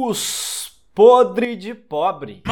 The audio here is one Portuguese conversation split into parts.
Os podre de pobre.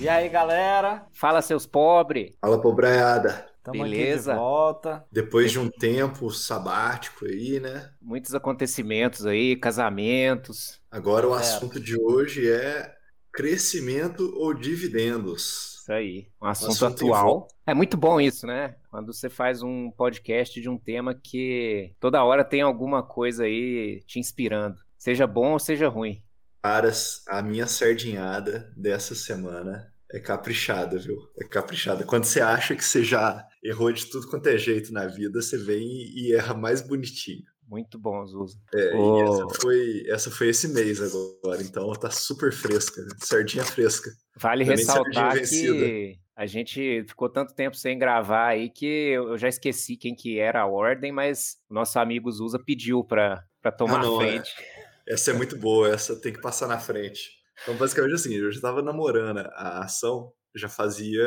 E aí, galera? Fala, seus pobres. Fala, pobraiada. Tamo Beleza. aqui de volta. Depois de um tempo sabático aí, né? Muitos acontecimentos aí, casamentos. Agora o assunto de hoje é crescimento ou dividendos. Isso aí, um assunto, assunto atual. É muito bom isso, né? Quando você faz um podcast de um tema que toda hora tem alguma coisa aí te inspirando. Seja bom ou seja ruim. Caras, a minha sardinhada dessa semana é caprichada, viu? É caprichada. Quando você acha que você já errou de tudo quanto é jeito na vida, você vem e e erra mais bonitinho. Muito bom, Zuza. É, e essa foi, essa foi esse mês agora, então tá super fresca, né? sardinha fresca. Vale Também ressaltar vencida. que a gente ficou tanto tempo sem gravar aí que eu já esqueci quem que era a ordem, mas o nosso amigo Zuza pediu pra, pra tomar Ah, não, a é. frente. Essa é muito boa, essa tem que passar na frente. Então, basicamente assim, eu já estava namorando a ação, já fazia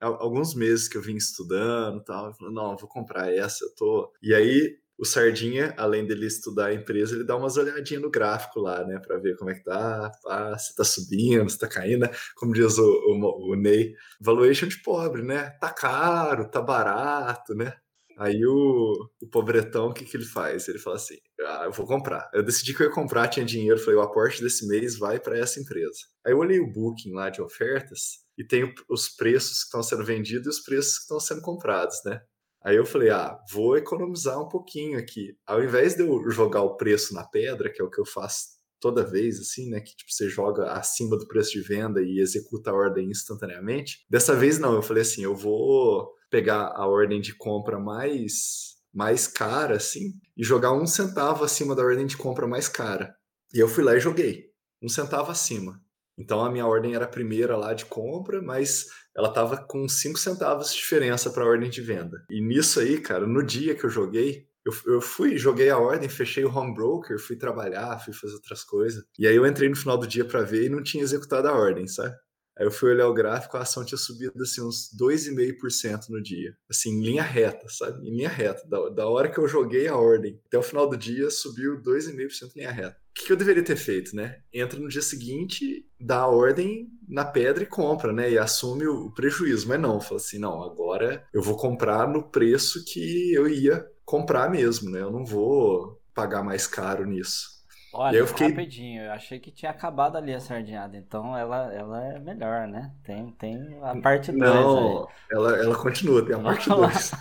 al- alguns meses que eu vim estudando e tal. Eu falei, não, eu vou comprar essa, eu tô. E aí, o Sardinha, além dele estudar a empresa, ele dá umas olhadinhas no gráfico lá, né, pra ver como é que tá, pá, se tá subindo, se tá caindo, né? Como diz o, o, o Ney, valuation de pobre, né? Tá caro, tá barato, né? Aí o, o pobretão, o que, que ele faz? Ele fala assim: ah, eu vou comprar. Eu decidi que eu ia comprar, tinha dinheiro, falei: o aporte desse mês vai para essa empresa. Aí eu olhei o booking lá de ofertas e tem os preços que estão sendo vendidos e os preços que estão sendo comprados, né? Aí eu falei: ah, vou economizar um pouquinho aqui. Ao invés de eu jogar o preço na pedra, que é o que eu faço toda vez, assim, né? Que tipo, você joga acima do preço de venda e executa a ordem instantaneamente. Dessa vez não, eu falei assim: eu vou pegar a ordem de compra mais mais cara, assim, e jogar um centavo acima da ordem de compra mais cara. E eu fui lá e joguei, um centavo acima. Então a minha ordem era a primeira lá de compra, mas ela tava com cinco centavos de diferença para a ordem de venda. E nisso aí, cara, no dia que eu joguei, eu, eu fui, joguei a ordem, fechei o home broker, fui trabalhar, fui fazer outras coisas. E aí eu entrei no final do dia para ver e não tinha executado a ordem, sabe? Aí eu fui olhar o gráfico, a ação tinha subido assim uns 2,5% no dia. Assim, em linha reta, sabe? Em linha reta. Da, da hora que eu joguei a ordem até o final do dia, subiu 2,5% em linha reta. O que, que eu deveria ter feito, né? Entra no dia seguinte, dá a ordem na pedra e compra, né? E assume o prejuízo. Mas não, fala assim, não, agora eu vou comprar no preço que eu ia comprar mesmo, né? Eu não vou pagar mais caro nisso. Olha, eu fiquei- rapidinho, eu achei que tinha acabado ali a sardinhada, então ela, ela é melhor, né? Tem, tem a parte 2 Não, ela, ela continua, tem a parte Vamos lá. 2.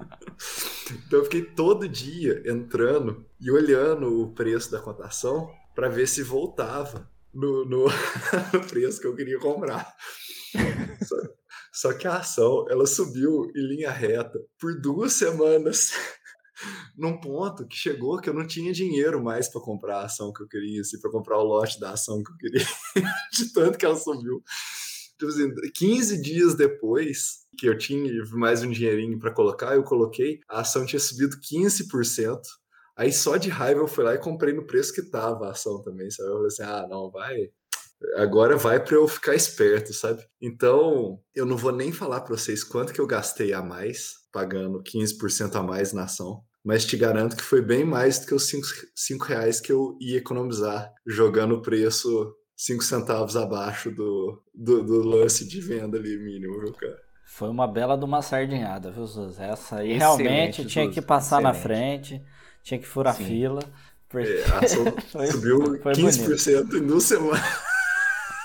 então eu fiquei todo dia entrando e olhando o preço da cotação para ver se voltava no, no, no preço que eu queria comprar. Só, só que a ação ela subiu em linha reta por duas semanas. Num ponto que chegou que eu não tinha dinheiro mais para comprar a ação que eu queria, assim, para comprar o lote da ação que eu queria, de tanto que ela subiu. Tipo assim, 15 dias depois que eu tinha mais um dinheirinho para colocar, eu coloquei, a ação tinha subido 15%. Aí só de raiva eu fui lá e comprei no preço que tava a ação também, sabe? Eu falei assim: ah, não, vai. Agora vai para eu ficar esperto, sabe? Então, eu não vou nem falar para vocês quanto que eu gastei a mais, pagando 15% a mais na ação. Mas te garanto que foi bem mais do que os 5 reais que eu ia economizar jogando o preço 5 centavos abaixo do, do, do lance de venda ali mínimo, viu, cara? Foi uma bela de uma sardinhada, viu, Zuz? Essa aí Excelente, realmente tinha Zuz, que passar na excelente. frente, tinha que furar Sim. fila. porque- É, Foi- subiu foi 15% em duas semanas.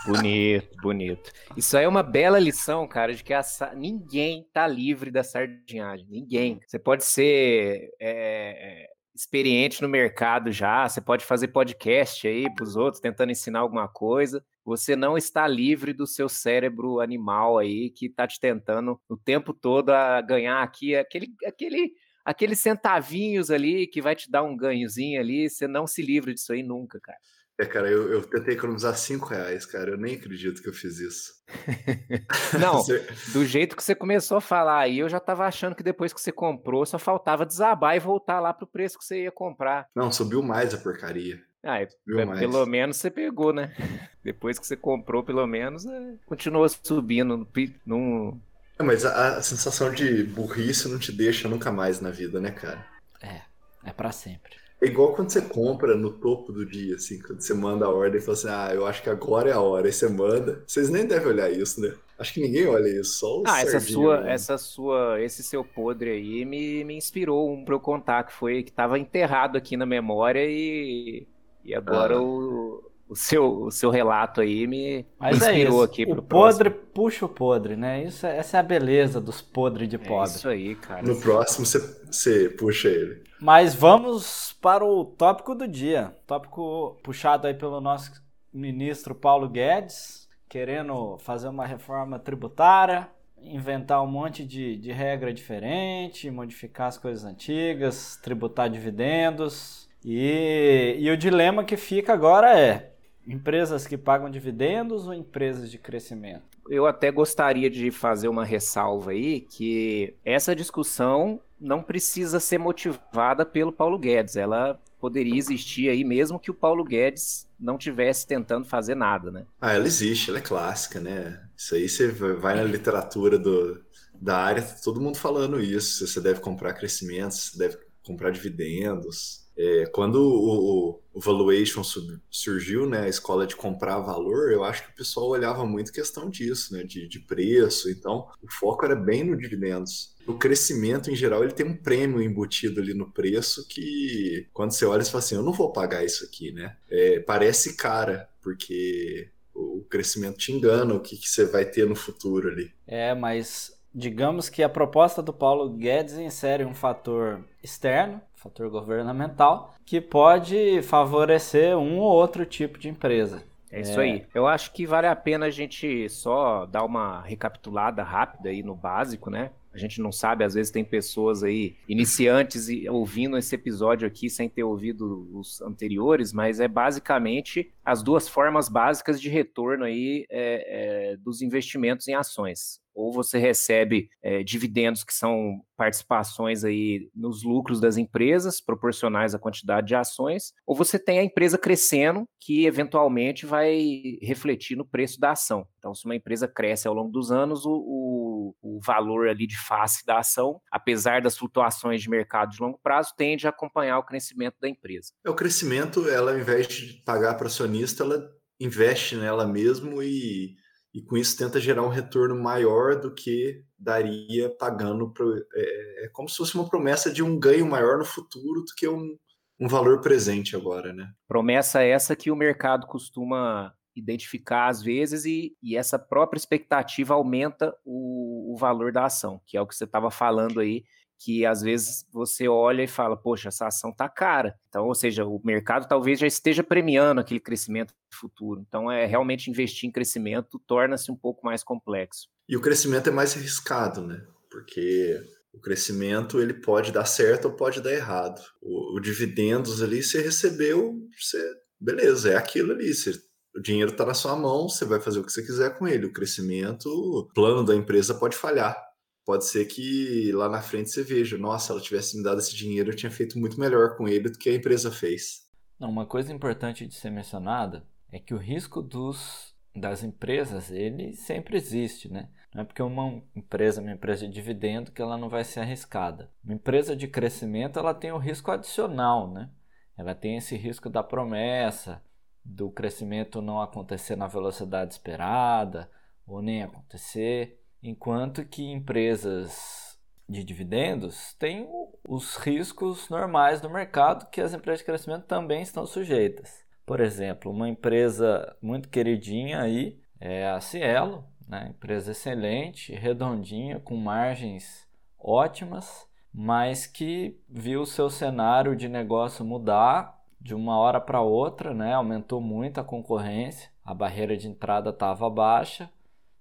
Bonito, bonito. Isso aí é uma bela lição, cara, de que a ninguém tá livre da sardinhagem. Ninguém. Você pode ser é, experiente no mercado já, você pode fazer podcast aí pros outros, tentando ensinar alguma coisa. Você não está livre do seu cérebro animal aí que tá te tentando o tempo todo a ganhar aqui aquele, aquele, aqueles centavinhos ali que vai te dar um ganhozinho ali. Você não se livra disso aí nunca, cara. É, cara, eu, eu tentei economizar 5 reais, cara. Eu nem acredito que eu fiz isso. Não, Você- Do jeito que você começou a falar aí, eu já tava achando que depois que você comprou, só faltava desabar e voltar lá pro preço que você ia comprar. Não, subiu mais a porcaria. Ah, é- Viu é, mais. pelo menos você pegou, né? Depois que você comprou, pelo menos, é, continuou subindo. Não, É, mas a, a sensação de burrice não te deixa nunca mais na vida, né, cara? É, é pra sempre. É igual quando você compra no topo do dia, assim, quando você manda a ordem e fala assim, ah, eu acho que agora é a hora, aí você manda. Vocês nem devem olhar isso, né? Acho que ninguém olha isso, só o Ah, essa sua, né? essa sua, esse seu podre aí me, me inspirou um pra eu contar que foi que tava enterrado aqui na memória e, e agora Ah. o, o seu, o seu relato aí me, Mas é inspirou isso. aqui o pro podre próximo. puxa o podre, né? Isso, é- essa é a beleza dos podres de É pobre. isso aí, cara. No próximo você, você puxa ele. Mas vamos para o tópico do dia. Tópico puxado aí pelo nosso ministro Paulo Guedes, querendo fazer uma reforma tributária, inventar um monte de, de regra diferente, modificar as coisas antigas, tributar dividendos. E, e o dilema que fica agora é: empresas que pagam dividendos ou empresas de crescimento? Eu até gostaria de fazer uma ressalva aí que essa discussão não precisa ser motivada pelo Paulo Guedes. Ela poderia existir aí mesmo que o Paulo Guedes não tivesse tentando fazer nada, né? Ah, ela existe, ela é clássica, né? Isso aí você vai na literatura do, da área, tá todo mundo falando isso. Você deve comprar crescimentos, você deve comprar dividendos. É, quando o, o- valuation sub- surgiu, né, a escola de comprar valor, eu acho que o pessoal olhava muito questão disso, né, de, de preço. Então, o foco era bem no dividendos. O crescimento, em geral, ele tem um prêmio embutido ali no preço que, quando você olha, você fala assim, eu não vou pagar isso aqui, né? É, parece cara, porque o crescimento te engana o que, que você vai ter no futuro ali. É, mas digamos que a proposta do Paulo Guedes insere um fator externo, fator governamental, que pode favorecer um ou outro tipo de empresa. É isso aí. Eu acho que vale a pena a gente só dar uma recapitulada rápida aí no básico, né? A gente não sabe, às vezes tem pessoas aí, iniciantes, e ouvindo esse episódio aqui sem ter ouvido os anteriores, mas é basicamente as duas formas básicas de retorno aí é, é, dos investimentos em ações. Ou você recebe é, dividendos que são participações aí nos lucros das empresas, proporcionais à quantidade de ações, ou você tem a empresa crescendo, que eventualmente vai refletir no preço da ação. Então, se uma empresa cresce ao longo dos anos, o, o, o valor ali de face da ação, apesar das flutuações de mercado de longo prazo, tende a acompanhar o crescimento da empresa. É o crescimento, ela ao invés de pagar para acionista, ela investe nela mesmo e, e com isso tenta gerar um retorno maior do que daria pagando. Pro, é, é como se fosse uma promessa de um ganho maior no futuro do que um, um valor presente agora, né? Promessa essa que o mercado costuma identificar às vezes e, e essa própria expectativa aumenta o, o valor da ação, que é o que você estava falando aí, que às vezes você olha e fala, poxa, essa ação tá cara. Então, ou seja, o mercado talvez já esteja premiando aquele crescimento futuro. Então, é realmente investir em crescimento torna-se um pouco mais complexo. E o crescimento é mais arriscado, né? Porque o crescimento ele pode dar certo ou pode dar errado. O, o dividendos ali você recebeu, você beleza, é aquilo ali, você o dinheiro está na sua mão, você vai fazer o que você quiser com ele. O crescimento, o plano da empresa pode falhar. Pode ser que lá na frente você veja, nossa, ela tivesse me dado esse dinheiro, eu tinha feito muito melhor com ele do que a empresa fez. Uma coisa importante de ser mencionada é que o risco dos, das empresas, ele sempre existe, né? Não é porque uma empresa, uma empresa de dividendo, que ela não vai ser arriscada. Uma empresa de crescimento, ela tem o risco adicional, né? Ela tem esse risco da promessa, do crescimento não acontecer na velocidade esperada, ou nem acontecer. Enquanto que empresas de dividendos têm os riscos normais do mercado que as empresas de crescimento também estão sujeitas. Por exemplo, uma empresa muito queridinha aí é a Cielo, né? empresa excelente, redondinha, com margens ótimas, mas que viu o seu cenário de negócio mudar de uma hora para outra, né? aumentou muito a concorrência, a barreira de entrada estava baixa,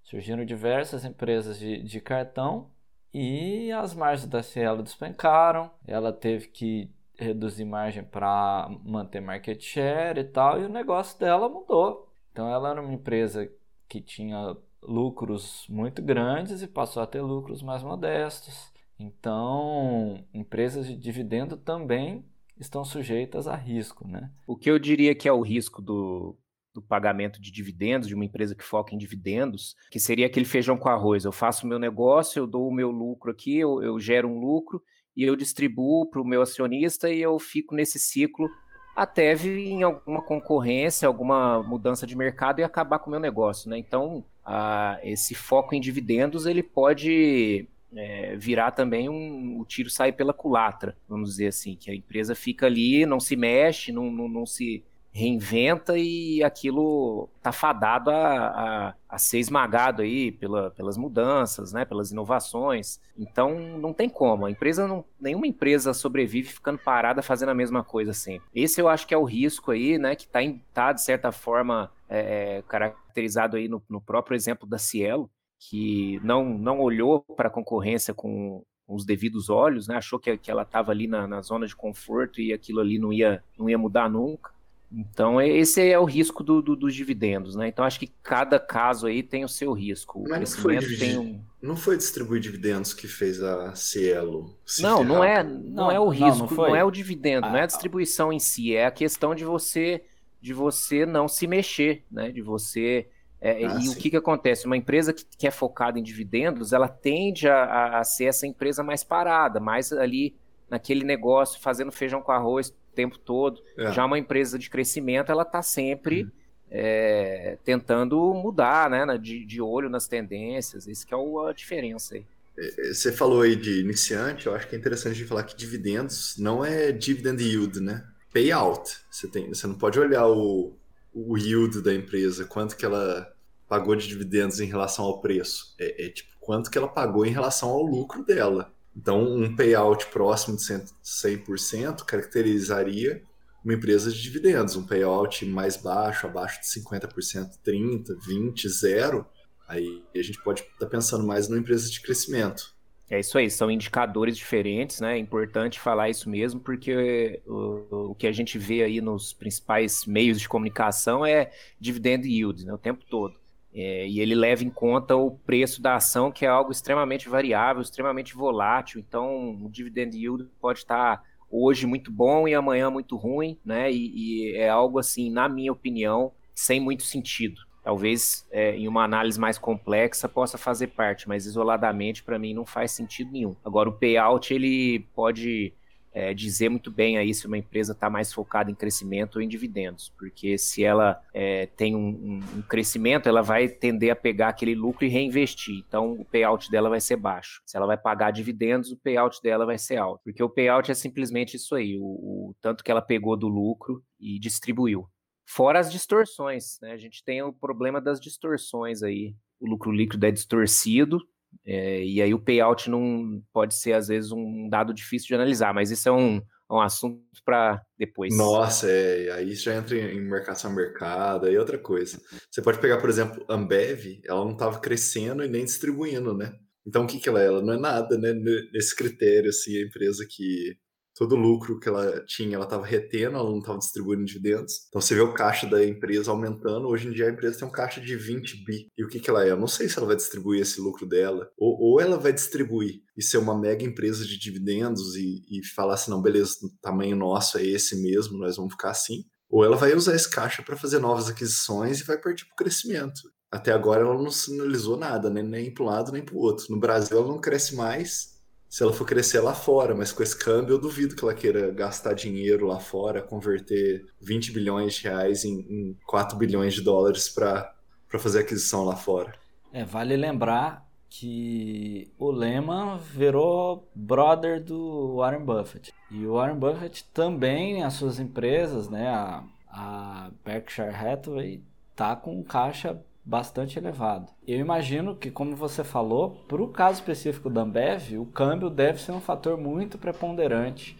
surgiram diversas empresas de, de cartão e as margens da Cielo despencaram. Ela teve que reduzir margem para manter market share e tal, e o negócio dela mudou. Então ela era uma empresa que tinha lucros muito grandes e passou a ter lucros mais modestos. Então, empresas de dividendo também estão sujeitas a risco, né? O que eu diria que é o risco do, do pagamento de dividendos, de uma empresa que foca em dividendos, que seria aquele feijão com arroz. Eu faço o meu negócio, eu dou o meu lucro aqui, eu, eu gero um lucro e eu distribuo para o meu acionista e eu fico nesse ciclo até vir em alguma concorrência, alguma mudança de mercado e acabar com o meu negócio, né? Então, a, esse foco em dividendos, ele pode é, virar também um, o tiro sair pela culatra, vamos dizer assim, que a empresa fica ali, não se mexe, não, não, não se reinventa e aquilo tá fadado a, a, a ser esmagado aí pela, pelas mudanças, né, pelas inovações. Então não tem como. A empresa não, nenhuma empresa sobrevive ficando parada fazendo a mesma coisa sempre. Esse eu acho que é o risco aí, né, que está tá de certa forma é, é, caracterizado aí no, no próprio exemplo da Cielo, que não, não olhou para a concorrência com, os devidos olhos, né? achou que, que ela estava ali na, na, zona de conforto e aquilo ali não ia, não ia mudar nunca. Então, esse é o risco do, do, dos dividendos, né? Então, acho que cada caso aí tem o seu risco. O Mas não foi, tem um... não foi distribuir dividendos que fez a Cielo se Não, não é, não, não, é o risco, não, não, não, é o dividendo, ah, não é a distribuição em si, é a questão de você de você não se mexer, né? De você... É, ah, e sim. o que, que acontece? Uma empresa que, que é focada em dividendos, ela tende a, a, a ser essa empresa mais parada, mais ali naquele negócio, fazendo feijão com arroz tempo todo. É. Já uma empresa de crescimento, ela está sempre uhum. é, tentando mudar, né? De, de olho nas tendências. Isso que é a diferença aí. É, é, você falou aí de iniciante, eu acho que é interessante de falar que dividendos não é dividend yield, né? Payout. Você, tem, você não pode olhar o, o yield da empresa, quanto que ela pagou de dividendos em relação ao preço. É, é tipo quanto que ela pagou em relação ao lucro dela. Então, um payout próximo de 100% caracterizaria uma empresa de dividendos. Um payout mais baixo, abaixo de 50%, 30%, 20%, zero, aí a gente pode estar tá pensando mais numa empresa de crescimento. É isso aí, são indicadores diferentes, né? É importante falar isso mesmo, porque o, o que a gente vê aí nos principais meios de comunicação é dividend yield, né? O tempo todo. É, e ele leva em conta o preço da ação, que é algo extremamente variável, extremamente volátil. Então, o dividend yield pode estar hoje muito bom e amanhã muito ruim, né? E, e é algo assim, na minha opinião, sem muito sentido. Talvez é, em uma análise mais complexa possa fazer parte, mas isoladamente para mim não faz sentido nenhum. Agora o payout ele pode é, dizer muito bem aí se uma empresa está mais focada em crescimento ou em dividendos, porque se ela é, tem um, um, crescimento, ela vai tender a pegar aquele lucro e reinvestir. Então, o payout dela vai ser baixo. Se ela vai pagar dividendos, o payout dela vai ser alto, porque o payout é simplesmente isso aí, o, o tanto que ela pegou do lucro e distribuiu. Fora as distorções, né? A gente tem o problema das distorções aí. O lucro líquido é distorcido, é, e aí o payout não pode ser, às vezes, um dado difícil de analisar, mas isso é um, um assunto para depois. Nossa, é, aí já entra em marcação mercado e outra coisa. Você pode pegar, por exemplo, Ambev, ela não estava crescendo e nem distribuindo, né? Então o que, que ela é? Ela não é nada, né? Nesse critério, assim, a empresa que todo o lucro que ela tinha, ela estava retendo, ela não estava distribuindo dividendos. Então você vê o caixa da empresa aumentando. Hoje em dia a empresa tem um caixa de 20 bi. E o que, que ela é? Eu não sei se ela vai distribuir esse lucro dela, ou, ou ela vai distribuir e ser uma mega empresa de dividendos e, e falar assim: não, beleza, o tamanho nosso é esse mesmo, nós vamos ficar assim. Ou ela vai usar esse caixa para fazer novas aquisições e vai partir para o crescimento. Até agora ela não sinalizou nada, né? nem para um lado nem para o outro. No Brasil ela não cresce mais se ela for crescer lá fora, mas com esse câmbio eu duvido que ela queira gastar dinheiro lá fora, converter 20 bilhões de reais em, em 4 bilhões de dólares para fazer aquisição lá fora. É, vale lembrar que o Lehman virou brother do Warren Buffett. E o Warren Buffett também, as suas empresas, né, a, a Berkshire Hathaway, tá com caixa bastante elevado. Eu imagino que, como você falou, para o caso específico da Ambev, o câmbio deve ser um fator muito preponderante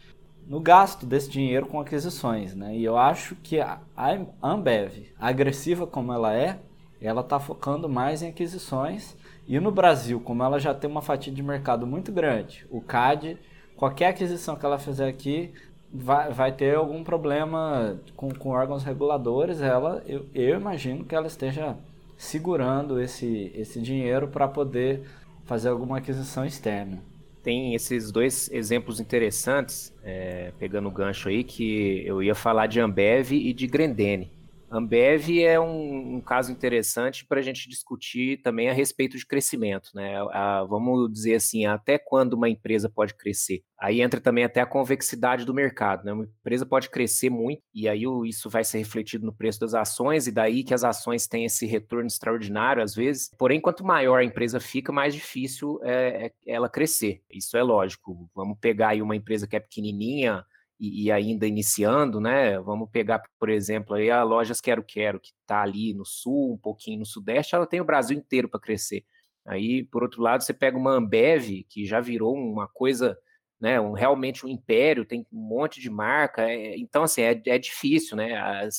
no gasto desse dinheiro com aquisições, né? E eu acho que a Ambev, agressiva como ela é, ela está focando mais em aquisições. E no Brasil, como ela já tem uma fatia de mercado muito grande, o CAD, qualquer aquisição que ela fizer aqui vai, vai ter algum problema com, com órgãos reguladores. Ela, eu, eu imagino que ela esteja segurando esse, esse dinheiro para poder fazer alguma aquisição externa. Tem esses dois exemplos interessantes, é, pegando o gancho aí, que eu ia falar de Ambev e de Grendene. Ambev é um, um caso interessante para a gente discutir também a respeito de crescimento, né? A, vamos dizer assim, até quando uma empresa pode crescer? Aí entra também até a convexidade do mercado, né? Uma empresa pode crescer muito e aí isso vai ser refletido no preço das ações e daí que as ações têm esse retorno extraordinário às vezes. Porém, quanto maior a empresa fica, mais difícil é, é ela crescer. Isso é lógico. Vamos pegar aí uma empresa que é pequenininha, e, e, ainda iniciando, né? Vamos pegar, por exemplo, aí a Lojas Quero Quero, que está ali no sul, um pouquinho no sudeste, ela tem o Brasil inteiro para crescer. Aí, por outro lado, você pega uma Ambev, que já virou uma coisa, né? Um, realmente um império, tem um monte de marca. É, então, assim, é, é difícil, né?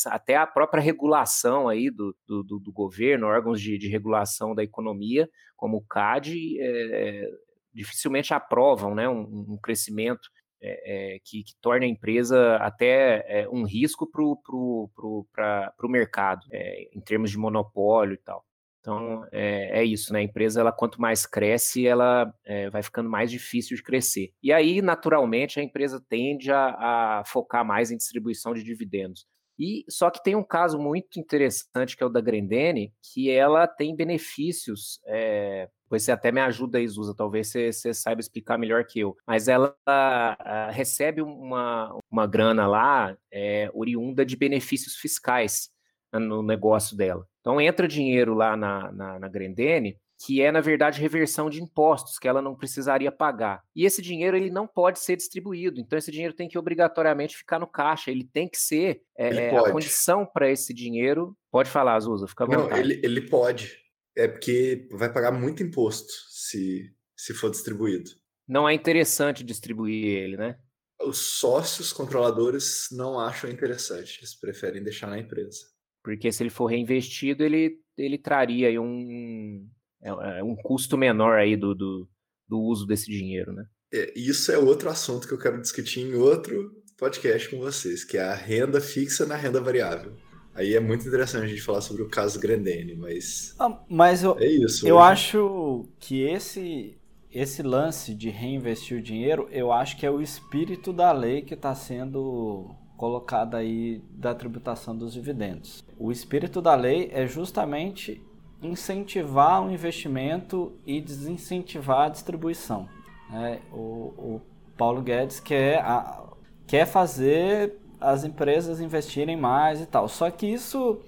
até a própria regulação aí do, do, do governo, órgãos de, de, regulação da economia, como o CAD, é, dificilmente aprovam né, um, um crescimento é, é, que, que, torne a empresa até é, um risco para o mercado, é, em termos de monopólio e tal. Então, é, é, isso, né? A empresa, ela, quanto mais cresce, ela é, vai ficando mais difícil de crescer. E aí, naturalmente, a empresa tende a, a focar mais em distribuição de dividendos. E só que tem um caso muito interessante que é o da Grendene, que ela tem benefícios. É, você até me ajuda aí, Zusa, talvez você, você saiba explicar melhor que eu. Mas ela a, recebe uma, uma grana lá é, oriunda de benefícios fiscais no negócio dela. Então entra dinheiro lá na, na, na Grendene que é na verdade reversão de impostos que ela não precisaria pagar. E esse dinheiro ele não pode ser distribuído, então esse dinheiro tem que obrigatoriamente ficar no caixa, ele tem que ser é, é a condição para esse dinheiro. Pode falar, Azusa, fica à vontade. Não, ele, ele pode. É porque vai pagar muito imposto se, se for distribuído. Não é interessante distribuir ele, né? Os sócios controladores não acham interessante, eles preferem deixar na empresa. Porque se ele for reinvestido, ele, ele traria um, é, é um custo menor aí do, do, do uso desse dinheiro, né? É, isso é outro assunto que eu quero discutir em outro podcast com vocês, que é a renda fixa na renda variável. Aí é muito interessante a gente falar sobre o caso Grandene, mas. Ah, mas eu, é isso. Eu hoje. acho que esse, esse lance de reinvestir o dinheiro, eu acho que é o espírito da lei que está sendo colocada aí da tributação dos dividendos. O espírito da lei é justamente incentivar o investimento e desincentivar a distribuição. É, o, o, Paulo Guedes quer, a, quer fazer as empresas investirem mais e tal. Só que isso,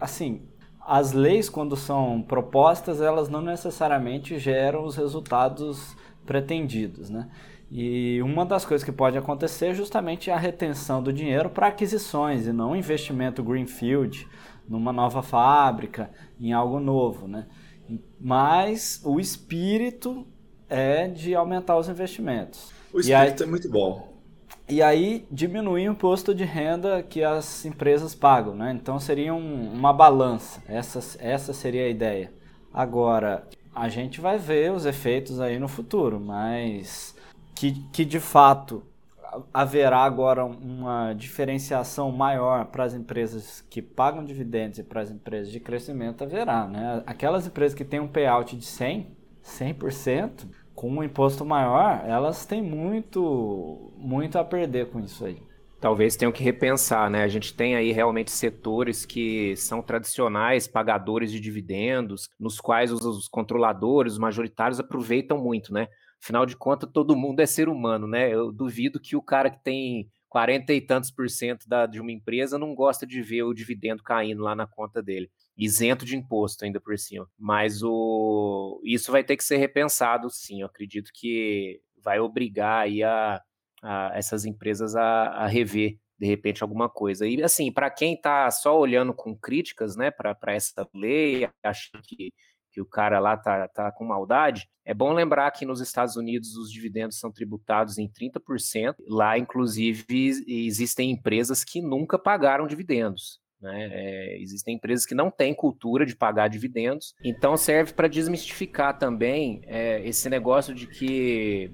assim, as leis quando são propostas, elas não necessariamente geram os resultados pretendidos, né? E uma das coisas que pode acontecer é justamente a retenção do dinheiro para aquisições e não investimento greenfield numa nova fábrica, em algo novo, né? Mas o espírito é de aumentar os investimentos. O espírito aí, é muito bom. E aí diminuir o imposto de renda que as empresas pagam, né? Então seria um, uma balança. Essa, essa seria a ideia. Agora, a gente vai ver os efeitos aí no futuro, mas que, que de fato haverá agora uma diferenciação maior para as empresas que pagam dividendos e para as empresas de crescimento, haverá. Né? Aquelas empresas que têm um payout de 100%, 100%, com um imposto maior, elas têm muito, muito a perder com isso aí. Talvez tenham que repensar, né? A gente tem aí realmente setores que são tradicionais pagadores de dividendos, nos quais os, controladores, os majoritários aproveitam muito, né? Afinal de contas, todo mundo é ser humano, né? Eu duvido que o cara que tem 40 e tantos por cento da, de uma empresa não gosta de ver o dividendo caindo lá na conta dele. Isento de imposto ainda por cima. Mas o, isso vai ter que ser repensado, sim. Eu acredito que vai obrigar aí a, a essas empresas a, a rever de repente alguma coisa. E assim, para quem está só olhando com críticas, né, para essa lei, achando que que o cara lá tá, tá com maldade, é bom lembrar que nos Estados Unidos os dividendos são tributados em 30%. Lá, inclusive, existem empresas que nunca pagaram dividendos. Né? É, existem empresas que não têm cultura de pagar dividendos. Então, serve para desmistificar também é, esse negócio de que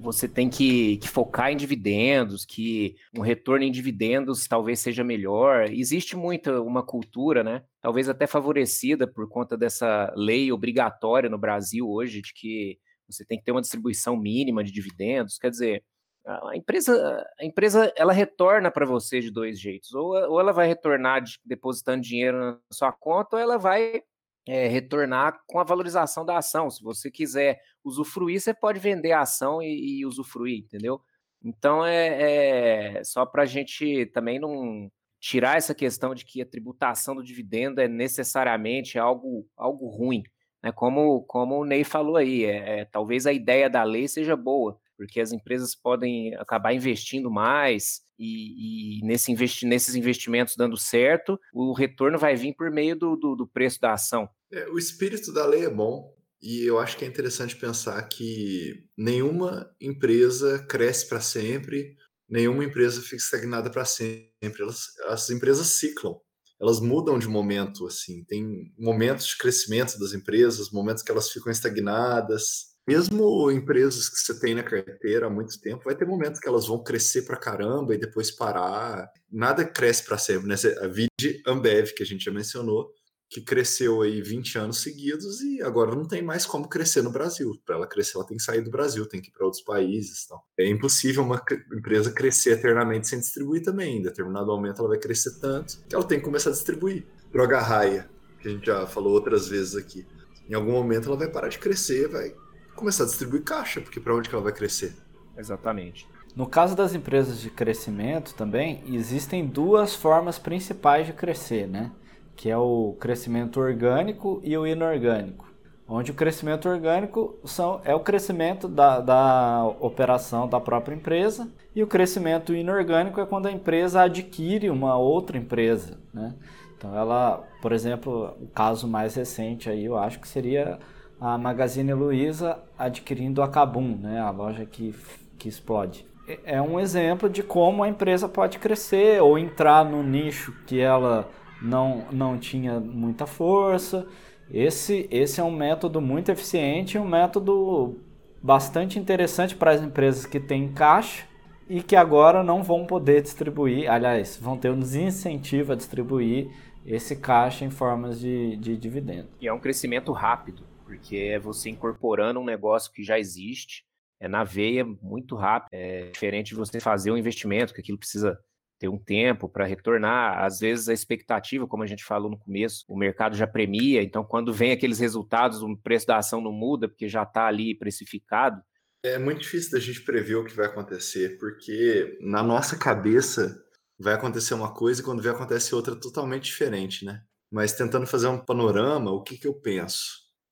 você tem que, que, focar em dividendos, que um retorno em dividendos talvez seja melhor. Existe muita uma cultura, né? Talvez até favorecida por conta dessa lei obrigatória no Brasil hoje de que você tem que ter uma distribuição mínima de dividendos. Quer dizer, A empresa, a empresa ela retorna para você de dois jeitos. Ou, ou ela vai retornar de, depositando dinheiro na sua conta, ou ela vai é, retornar com a valorização da ação. Se você quiser usufruir, você pode vender a ação e, e usufruir, entendeu? Então é, é só para a gente também não tirar essa questão de que a tributação do dividendo é necessariamente algo, algo ruim. Né? Como, como o Ney falou aí, é, é, talvez a ideia da lei seja boa, porque as empresas podem acabar investindo mais e, e nesse investi nesses investimentos dando certo, o retorno vai vir por meio do, do, do preço da ação. É, o espírito da lei é bom, e eu acho que é interessante pensar que nenhuma empresa cresce para sempre, nenhuma empresa fica estagnada para sempre. Elas, as empresas ciclam, elas mudam de momento, assim. Tem momentos de crescimento das empresas, momentos que elas ficam estagnadas. Mesmo empresas que você tem na carteira há muito tempo, vai ter momentos que elas vão crescer para caramba e depois parar. Nada cresce para sempre, né? A Vide Ambev, que a gente já mencionou, que cresceu aí 20 anos seguidos e agora não tem mais como crescer no Brasil. Para ela crescer, ela tem que sair do Brasil, tem que ir para outros países. Então. É impossível uma empresa crescer eternamente sem distribuir também. Em determinado momento ela vai crescer tanto que ela tem que começar a distribuir. Droga raia, que a gente já falou outras vezes aqui. Em algum momento ela vai parar de crescer, vai começar a distribuir caixa, porque para onde que ela vai crescer? Exatamente. No caso das empresas de crescimento também, existem duas formas principais de crescer, né? Que é o crescimento orgânico e o inorgânico. Onde o crescimento orgânico são, é o crescimento da, da operação da própria empresa e o crescimento inorgânico é quando a empresa adquire uma outra empresa. Né? Então ela, por exemplo, o caso mais recente aí eu acho que seria a Magazine Luiza adquirindo a Kabum, né? a loja que, que explode. É um exemplo de como a empresa pode crescer ou entrar no nicho que ela não, não tinha muita força. Esse, esse é um método muito eficiente e um método bastante interessante para as empresas que têm caixa e que agora não vão poder distribuir, aliás, vão ter um desincentivo a distribuir esse caixa em formas de, de dividendo. E é um crescimento rápido, porque é você incorporando um negócio que já existe, é na veia muito rápido, é diferente de você fazer um investimento, que aquilo precisa ter um tempo para retornar. Às vezes a expectativa, como a gente falou no começo, o mercado já premia, então quando vem aqueles resultados, o preço da ação não muda porque já está ali precificado. É muito difícil da gente prever o que vai acontecer, porque na nossa cabeça vai acontecer uma coisa e quando vem acontece outra totalmente diferente, né? Mas tentando fazer um panorama, o que, que eu penso?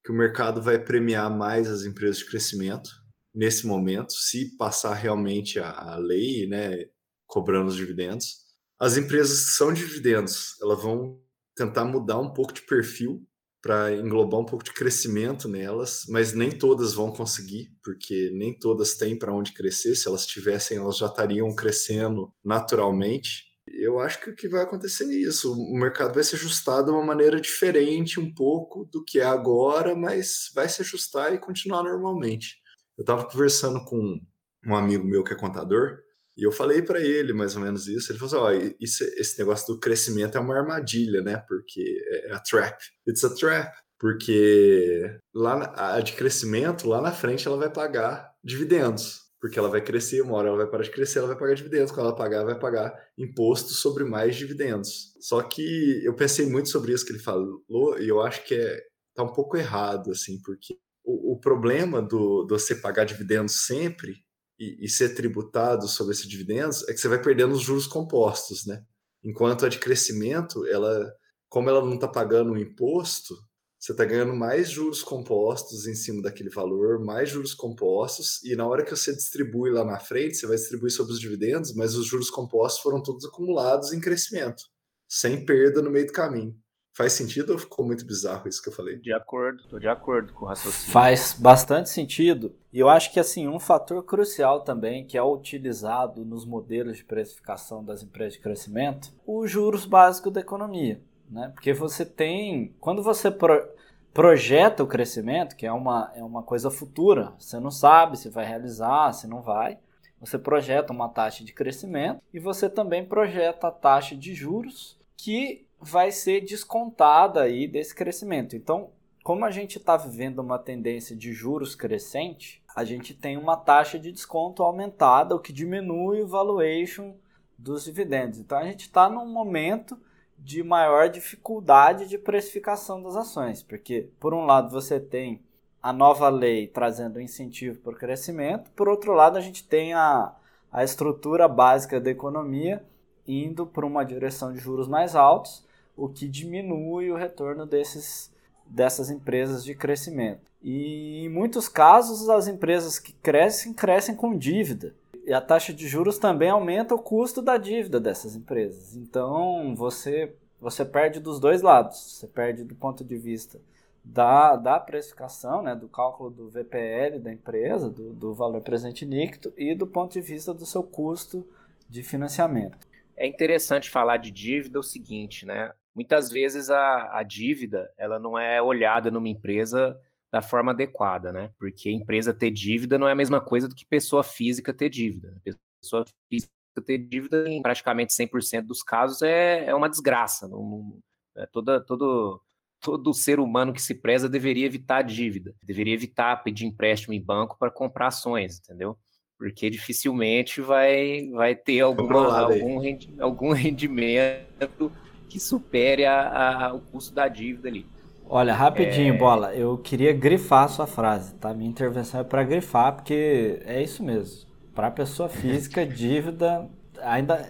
Que o mercado vai premiar mais as empresas de crescimento nesse momento, se passar realmente a, a lei, né? Cobrando os dividendos. As empresas que são dividendos, elas vão tentar mudar um pouco de perfil para englobar um pouco de crescimento nelas, mas nem todas vão conseguir, porque nem todas têm para onde crescer. Se elas tivessem, elas já estariam crescendo naturalmente. Eu acho que o que vai acontecer é isso. O mercado vai se ajustar de uma maneira diferente um pouco do que é agora, mas vai se ajustar e continuar normalmente. Eu estava conversando com um amigo meu que é contador, e eu falei para ele mais ou menos isso. Ele falou assim: ó, isso, esse negócio do crescimento é uma armadilha, né? Porque é, é a trap. It's a trap. Porque lá a de crescimento, lá na frente, ela vai pagar dividendos. Porque ela vai crescer, uma hora ela vai parar de crescer, ela vai pagar dividendos. Quando ela pagar, vai pagar imposto sobre mais dividendos. Só que eu pensei muito sobre isso que ele falou e eu acho que é, tá um pouco errado, assim, porque o, o problema do, do você pagar dividendos sempre e, e, ser tributado sobre esses dividendos é que você vai perdendo os juros compostos, né? Enquanto a de crescimento, ela, como ela não está pagando o imposto, você está ganhando mais juros compostos em cima daquele valor, mais juros compostos, e na hora que você distribui lá na frente, você vai distribuir sobre os dividendos, mas os juros compostos foram todos acumulados em crescimento, sem perda no meio do caminho. Faz sentido ou ficou muito bizarro isso que eu falei? De acordo, tô de acordo com o raciocínio. Faz bastante sentido. E eu acho que assim, um fator crucial também que é utilizado nos modelos de precificação das empresas de crescimento, os juros básicos da economia, né? Porque você tem, quando você pro, projeta o crescimento, que é uma, é uma coisa futura, você não sabe se vai realizar, se não vai. Você projeta uma taxa de crescimento e você também projeta a taxa de juros que vai ser descontada aí desse crescimento. Então, como a gente está vivendo uma tendência de juros crescente, a gente tem uma taxa de desconto aumentada, o que diminui o valuation dos dividendos. Então a gente está num momento de maior dificuldade de precificação das ações, porque por um lado você tem a nova lei trazendo incentivo para o crescimento, por outro lado a gente tem a, a estrutura básica da economia indo para uma direção de juros mais altos, o que diminui o retorno desses, dessas empresas de crescimento. E em muitos casos as empresas que crescem crescem com dívida. E a taxa de juros também aumenta o custo da dívida dessas empresas. Então você, você perde dos dois lados. Você perde do ponto de vista da, da precificação, né, do cálculo do VPL da empresa, do, do valor presente líquido, e do ponto de vista do seu custo de financiamento. É interessante falar de dívida o seguinte, né? Muitas vezes a, a dívida ela não é olhada numa empresa da forma adequada, né? Porque empresa ter dívida não é a mesma coisa do que pessoa física ter dívida. Pessoa física ter dívida, em praticamente 100% dos casos, é, é uma desgraça. Não, é toda, todo, todo ser humano que se preza deveria evitar dívida, deveria evitar pedir empréstimo em banco para comprar ações, entendeu? Porque dificilmente vai, vai ter alguma, algum, algum rendimento que supere a, a, o custo da dívida ali. Olha, rapidinho, é... Bola, eu queria grifar a sua frase, tá? Minha intervenção é para grifar, porque é isso mesmo. Para pessoa física, dívida ainda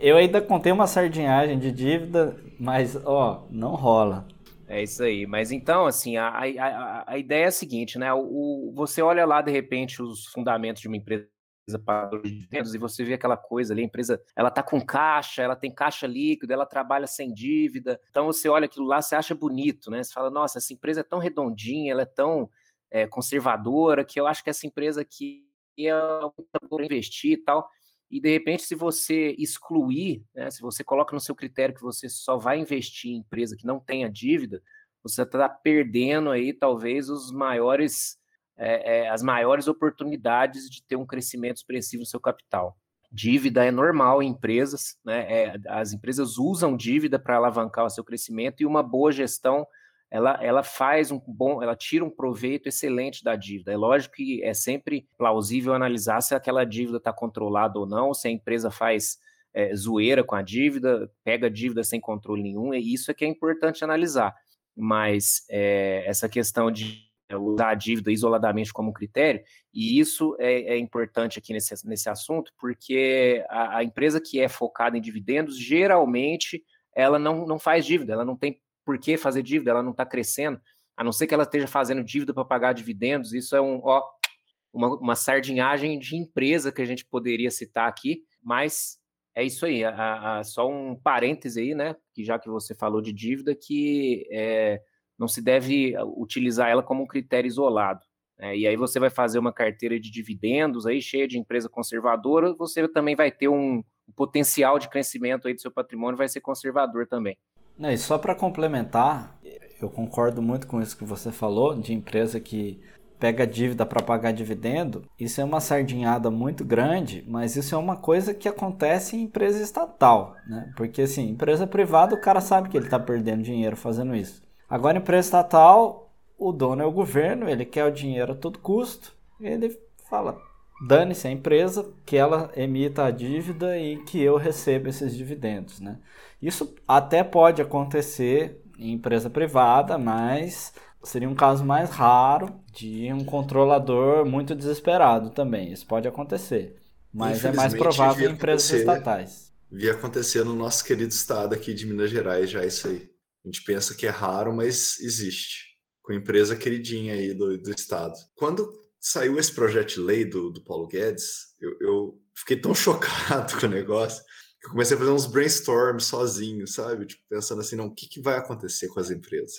eu ainda contei uma sardinhagem de dívida, mas ó, não rola. É isso aí. Mas então, assim, a, a, a ideia é a seguinte, né? O, o, você olha lá, de repente, os fundamentos de uma empresa pagador de dividendos e você vê aquela coisa ali, a empresa ela tá com caixa, ela tem caixa líquida, ela trabalha sem dívida. Então você olha aquilo lá, você acha bonito, né? Você fala, nossa, essa empresa é tão redondinha, ela é tão é, conservadora que eu acho que essa empresa aqui é para investir e tal. E de repente, se você excluir, né, se você coloca no seu critério que você só vai investir em empresa que não tenha dívida, você está perdendo aí talvez os maiores é, é, as maiores oportunidades de ter um crescimento expressivo no seu capital. Dívida é normal em empresas, né? É, as empresas usam dívida para alavancar o seu crescimento e uma boa gestão ela, ela faz um bom, ela tira um proveito excelente da dívida. É lógico que é sempre plausível analisar se aquela dívida está controlada ou não, se a empresa faz é, zoeira com a dívida, pega dívida sem controle nenhum, e isso é que é importante analisar. Mas é, essa questão de usar a dívida isoladamente como critério, e isso é, é importante aqui nesse, nesse assunto, porque a, a, empresa que é focada em dividendos, geralmente, ela não, não faz dívida, ela não tem por que fazer dívida, ela não está crescendo, a não ser que ela esteja fazendo dívida para pagar dividendos, isso é um, ó, uma, uma sardinhagem de empresa que a gente poderia citar aqui, mas é isso aí, a, a, só um parêntese aí, né, que já que você falou de dívida, que é, não se deve uh, utilizar ela como um critério isolado. Né? E aí você vai fazer uma carteira de dividendos aí cheia de empresa conservadora, você também vai ter um, um potencial de crescimento aí do seu patrimônio, vai ser conservador também. Não, e só para complementar, eu concordo muito com isso que você falou, de empresa que pega dívida para pagar dividendo, isso é uma sardinhada muito grande, mas isso é uma coisa que acontece em empresa estatal, né? Porque assim, empresa privada, o cara sabe que ele está perdendo dinheiro fazendo isso. Agora, empresa estatal, o dono é o governo, ele quer o dinheiro a todo custo, ele fala: dane-se a empresa, que ela emita a dívida e que eu receba esses dividendos. Né? Isso até pode acontecer em empresa privada, mas seria um caso mais raro de um controlador muito desesperado também. Isso pode acontecer, mas é mais provável em empresas estatais. Vi acontecer no nosso querido estado aqui de Minas Gerais já isso aí. A gente pensa que é raro, mas existe. Com empresa queridinha aí do, do Estado. Quando saiu esse projeto de lei do, do Paulo Guedes, eu, eu fiquei tão chocado com o negócio que eu comecei a fazer uns brainstorms sozinho, sabe? Tipo, pensando assim, não, o que, que vai acontecer com as empresas?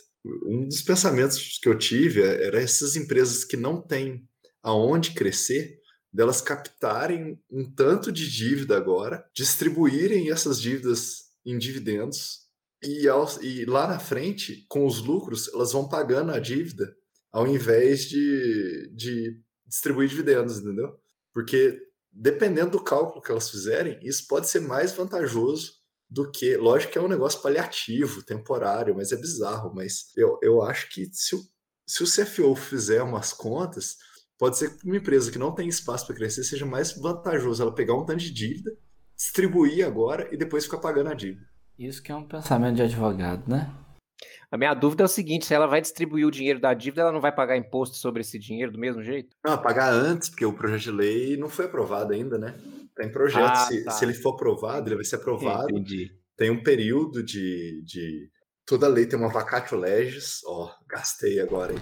Um dos pensamentos que eu tive é, era essas empresas que não têm aonde crescer, delas captarem um tanto de dívida agora, distribuírem essas dívidas em dividendos e, ao, e lá na frente, com os lucros, elas vão pagando a dívida ao invés de, de distribuir dividendos, entendeu? Porque dependendo do cálculo que elas fizerem, isso pode ser mais vantajoso do que. Lógico que é um negócio paliativo, temporário, mas é bizarro. Mas eu, eu acho que se o se o CFO fizer umas contas, pode ser que uma empresa que não tem espaço para crescer seja mais vantajoso ela pegar um tanto de dívida, distribuir agora e depois ficar pagando a dívida. Isso que é um pensamento de advogado, né? A minha dúvida é o seguinte: se ela vai distribuir o dinheiro da dívida, ela não vai pagar imposto sobre esse dinheiro do mesmo jeito? Não, pagar antes, porque o projeto de lei não foi aprovado ainda, né? Tem projeto. Ah, se, tá. se ele for aprovado, ele vai ser aprovado. Entendi. Tem um período de, de. Toda lei tem uma vacatio legis. Ó, gastei agora, hein?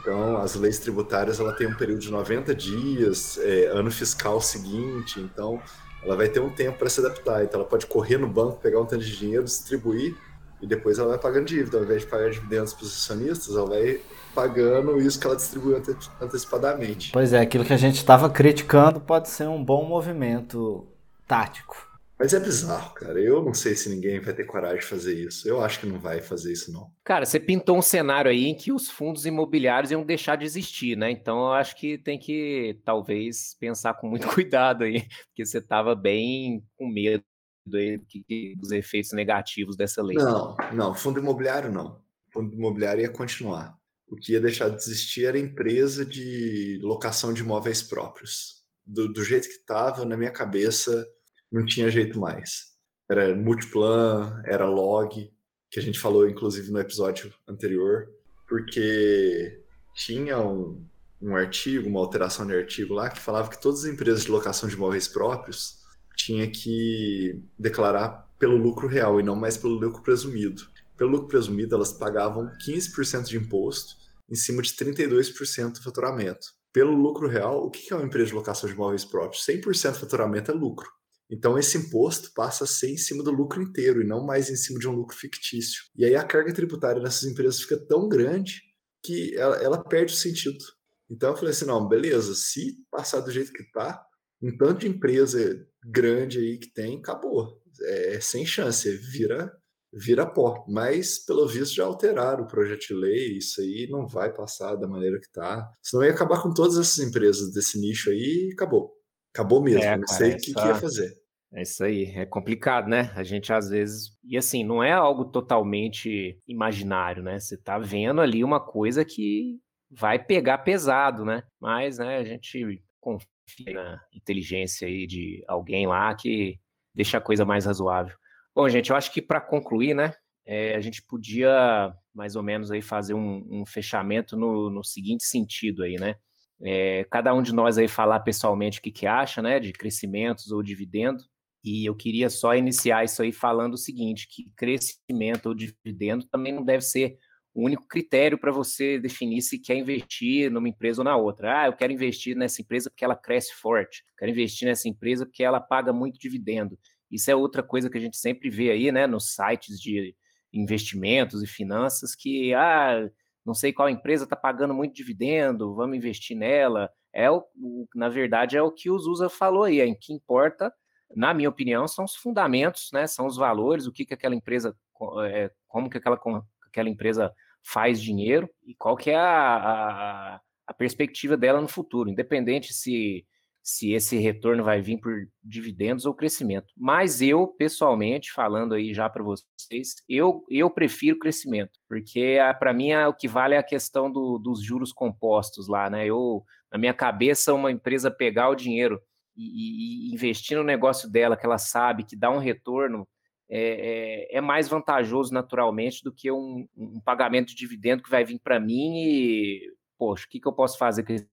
Então, as leis tributárias ela tem um período de 90 dias, é, ano fiscal seguinte, então ela vai ter um tempo para se adaptar. Então, ela pode correr no banco, pegar um tanto de dinheiro, distribuir e depois ela vai pagando dívida. Ao invés de pagar dividendos para os acionistas, ela vai pagando isso que ela distribuiu ante- antecipadamente. Pois é, aquilo que a gente estava criticando pode ser um bom movimento tático. Mas é bizarro, cara. Eu não sei se ninguém vai ter coragem de fazer isso. Eu acho que não vai fazer isso, não. Cara, você pintou um cenário aí em que os fundos imobiliários iam deixar de existir, né? Então eu acho que tem que talvez pensar com muito cuidado aí, porque você estava bem com medo dos efeitos negativos dessa lei. Não, não. Fundo imobiliário, não. Fundo imobiliário ia continuar. O que ia deixar de existir era empresa de locação de imóveis próprios. Do, do jeito que estava, na minha cabeça, não tinha jeito mais. Era Multiplan, era Log, que a gente falou, inclusive, no episódio anterior, porque tinha um, um artigo, uma alteração de artigo lá, que falava que todas as empresas de locação de imóveis próprios tinha que declarar pelo lucro real e não mais pelo lucro presumido. Pelo lucro presumido, elas pagavam 15% de imposto em cima de 32% do faturamento. Pelo lucro real, o que é uma empresa de locação de imóveis próprios? 100% do faturamento é lucro. Então, esse imposto passa a ser em cima do lucro inteiro e não mais em cima de um lucro fictício. E aí a carga tributária nessas empresas fica tão grande que ela, ela perde o sentido. Então, eu falei assim: não, beleza, se passar do jeito que tá, um tanto de empresa grande aí que tem, acabou. É sem chance, vira, vira pó. Mas, pelo visto, já alteraram o projeto de lei, isso aí não vai passar da maneira que tá. Senão ia acabar com todas essas empresas desse nicho aí e acabou. Acabou mesmo, É, não cara, sei o que, que ia fazer. É isso aí, é complicado, né? A gente às vezes. E assim, não é algo totalmente imaginário, né? Você tá vendo ali uma coisa que vai pegar pesado, né? Mas, né, a gente confia na inteligência aí de alguém lá que deixa a coisa mais razoável. Bom, gente, eu acho que para concluir, né? é, a gente podia mais ou menos aí fazer um, um fechamento no, no seguinte sentido aí, né? É, cada um de nós aí falar pessoalmente o que, que acha, né? De crescimentos ou dividendo. E eu queria só iniciar isso aí falando o seguinte: que crescimento ou dividendo também não deve ser o único critério para você definir se quer investir numa empresa ou na outra. Ah, eu quero investir nessa empresa porque ela cresce forte, quero investir nessa empresa porque ela paga muito dividendo. Isso é outra coisa que a gente sempre vê aí, né, nos sites de investimentos e finanças, que, ah, não sei qual empresa está pagando muito dividendo, vamos investir nela. É o, o, na verdade, é o que o Zusa falou aí, é o que importa na minha opinião, são os fundamentos, né? São os valores, o que, que aquela empresa, é, como que aquela, aquela empresa faz dinheiro e qual que é a, a, a, perspectiva dela no futuro, independente se, se esse retorno vai vir por dividendos ou crescimento. Mas eu, pessoalmente, falando aí já para vocês, eu, eu prefiro crescimento, porque para mim o que vale é a questão do, dos juros compostos lá, né? Eu, na minha cabeça, uma empresa pegar o dinheiro e, e, investir no negócio dela, que ela sabe que dá um retorno, é, é, é mais vantajoso naturalmente do que um, um, pagamento de dividendo que vai vir para mim e, poxa, o que, que eu posso fazer com esse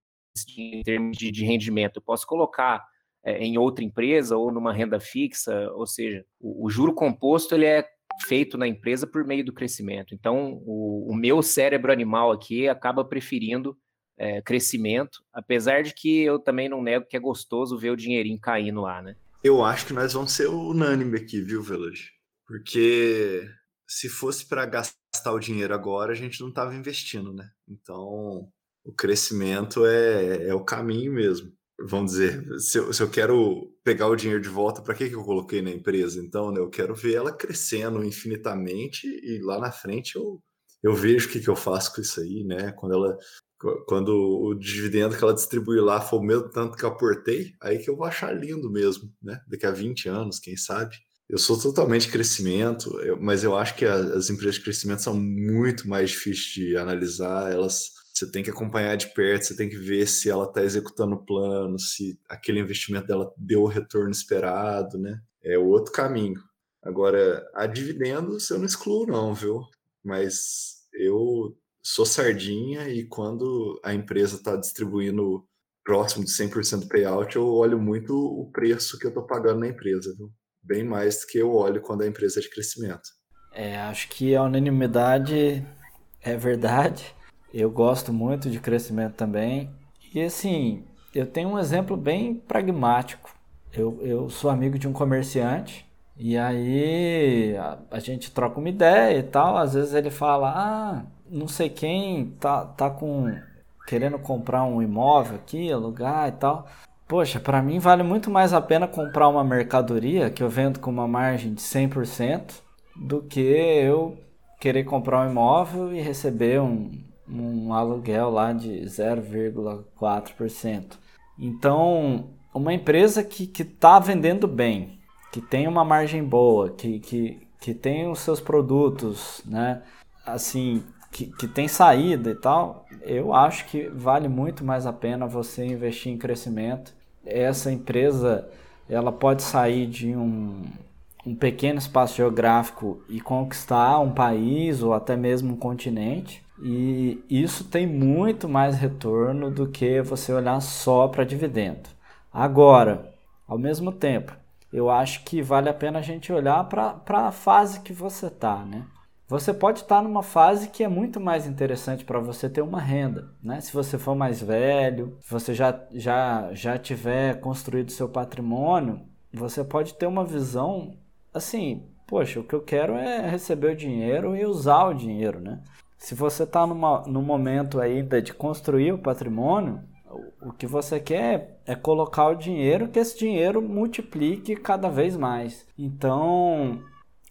em termos de, de rendimento? Eu posso colocar é, em outra empresa ou numa renda fixa, ou seja, o, o, juro composto ele é feito na empresa por meio do crescimento. Então, o, o meu cérebro animal aqui acaba preferindo é, crescimento, apesar de que eu também não nego que é gostoso ver o dinheirinho caindo lá, né? Eu acho que nós vamos ser unânime aqui, viu, Village? Porque se fosse para gastar o dinheiro agora, a gente não estava investindo, né? Então, o crescimento é, é o caminho mesmo. Vamos dizer, se eu, se eu quero pegar o dinheiro de volta, para que, que eu coloquei na empresa? Então, né, eu quero ver ela crescendo infinitamente e lá na frente eu, eu vejo o que, que eu faço com isso aí, né? Quando ela quando o dividendo que ela distribui lá for o mesmo tanto que eu aportei, aí que eu vou achar lindo mesmo, né? Daqui a 20 anos, quem sabe. Eu sou totalmente crescimento, eu- mas eu acho que a- as empresas de crescimento são muito mais difíceis de analisar. Elas, você tem que acompanhar de perto, você tem que ver se ela está executando o plano, se aquele investimento dela deu o retorno esperado, né? É outro caminho. Agora, a dividendos eu não excluo não, viu? Mas eu sou sardinha e quando a empresa está distribuindo próximo de 100% do payout, eu olho muito o preço que eu estou pagando na empresa, viu? Bem mais do que eu olho quando a empresa é de crescimento. É, acho que a unanimidade é verdade. Eu gosto muito de crescimento também. E assim, eu tenho um exemplo bem pragmático. Eu, eu sou amigo de um comerciante e aí a, a gente troca uma ideia e tal. Às vezes ele fala: Ah, não sei quem tá, tá com querendo comprar um imóvel aqui, alugar e tal. Poxa, para mim vale muito mais a pena comprar uma mercadoria que eu vendo com uma margem de 100% do que eu querer comprar um imóvel e receber um, um aluguel lá de 0,4%. Então, uma empresa que está vendendo bem, que tem uma margem boa, que, que, que tem os seus produtos, né? Assim, que, que tem saída e tal, eu acho que vale muito mais a pena você investir em crescimento. Essa empresa, ela pode sair de um, um pequeno espaço geográfico e conquistar um país ou até mesmo um continente. E isso tem muito mais retorno do que você olhar só para dividendo. Agora, ao mesmo tempo, eu acho que vale a pena a gente olhar para a fase que você está, né? Você pode estar numa fase que é muito mais interessante para você ter uma renda, né? Se você for mais velho, se você já, já, já tiver construído seu patrimônio, você pode ter uma visão assim, poxa, o que eu quero é receber o dinheiro e usar o dinheiro, né? Se você está no momento ainda de construir o patrimônio, o que você quer é colocar o dinheiro, que esse dinheiro multiplique cada vez mais. Então,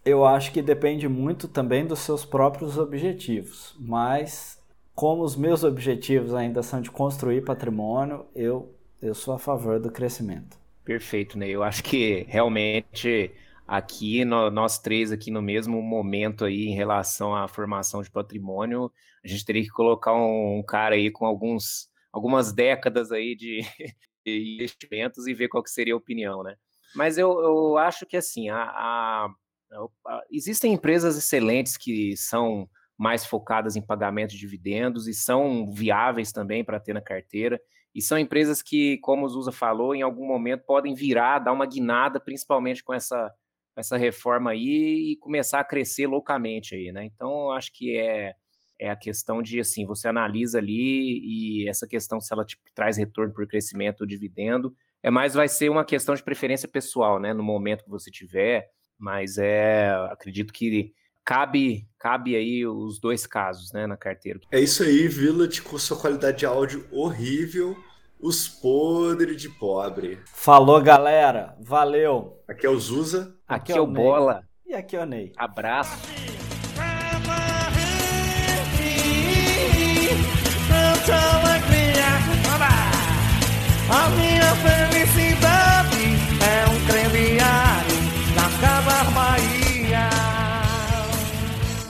eu acho que depende muito também dos seus próprios objetivos, mas como os meus objetivos ainda são de construir patrimônio, eu, eu sou a favor do crescimento. Perfeito, né? Eu acho que realmente aqui no, nós três aqui no mesmo momento aí em relação à formação de patrimônio, a gente teria que colocar um, um cara aí com alguns algumas décadas aí de, de, investimentos e ver qual que seria a opinião, né? Mas eu, eu acho que assim, a, a, a, existem empresas excelentes que são mais focadas em pagamento de dividendos e são viáveis também para ter na carteira. E são empresas que, como o Zusa falou, em algum momento podem virar, dar uma guinada, principalmente com essa, essa reforma aí, e começar a crescer loucamente aí, né? Então, eu acho que é, é a questão de, assim, você analisa ali e essa questão se ela te traz retorno por crescimento ou dividendo, é mais vai ser uma questão de preferência pessoal, né? No momento que você tiver, mas é, acredito que cabe, cabe aí os dois casos, né, na carteira. É isso aí, Village, com sua qualidade de áudio horrível, os podres de pobre. Falou, galera. Valeu. Aqui é o Zuza. Aqui, aqui é o Ney. Bola. E aqui é o Ney. Abraço. A minha felicidade.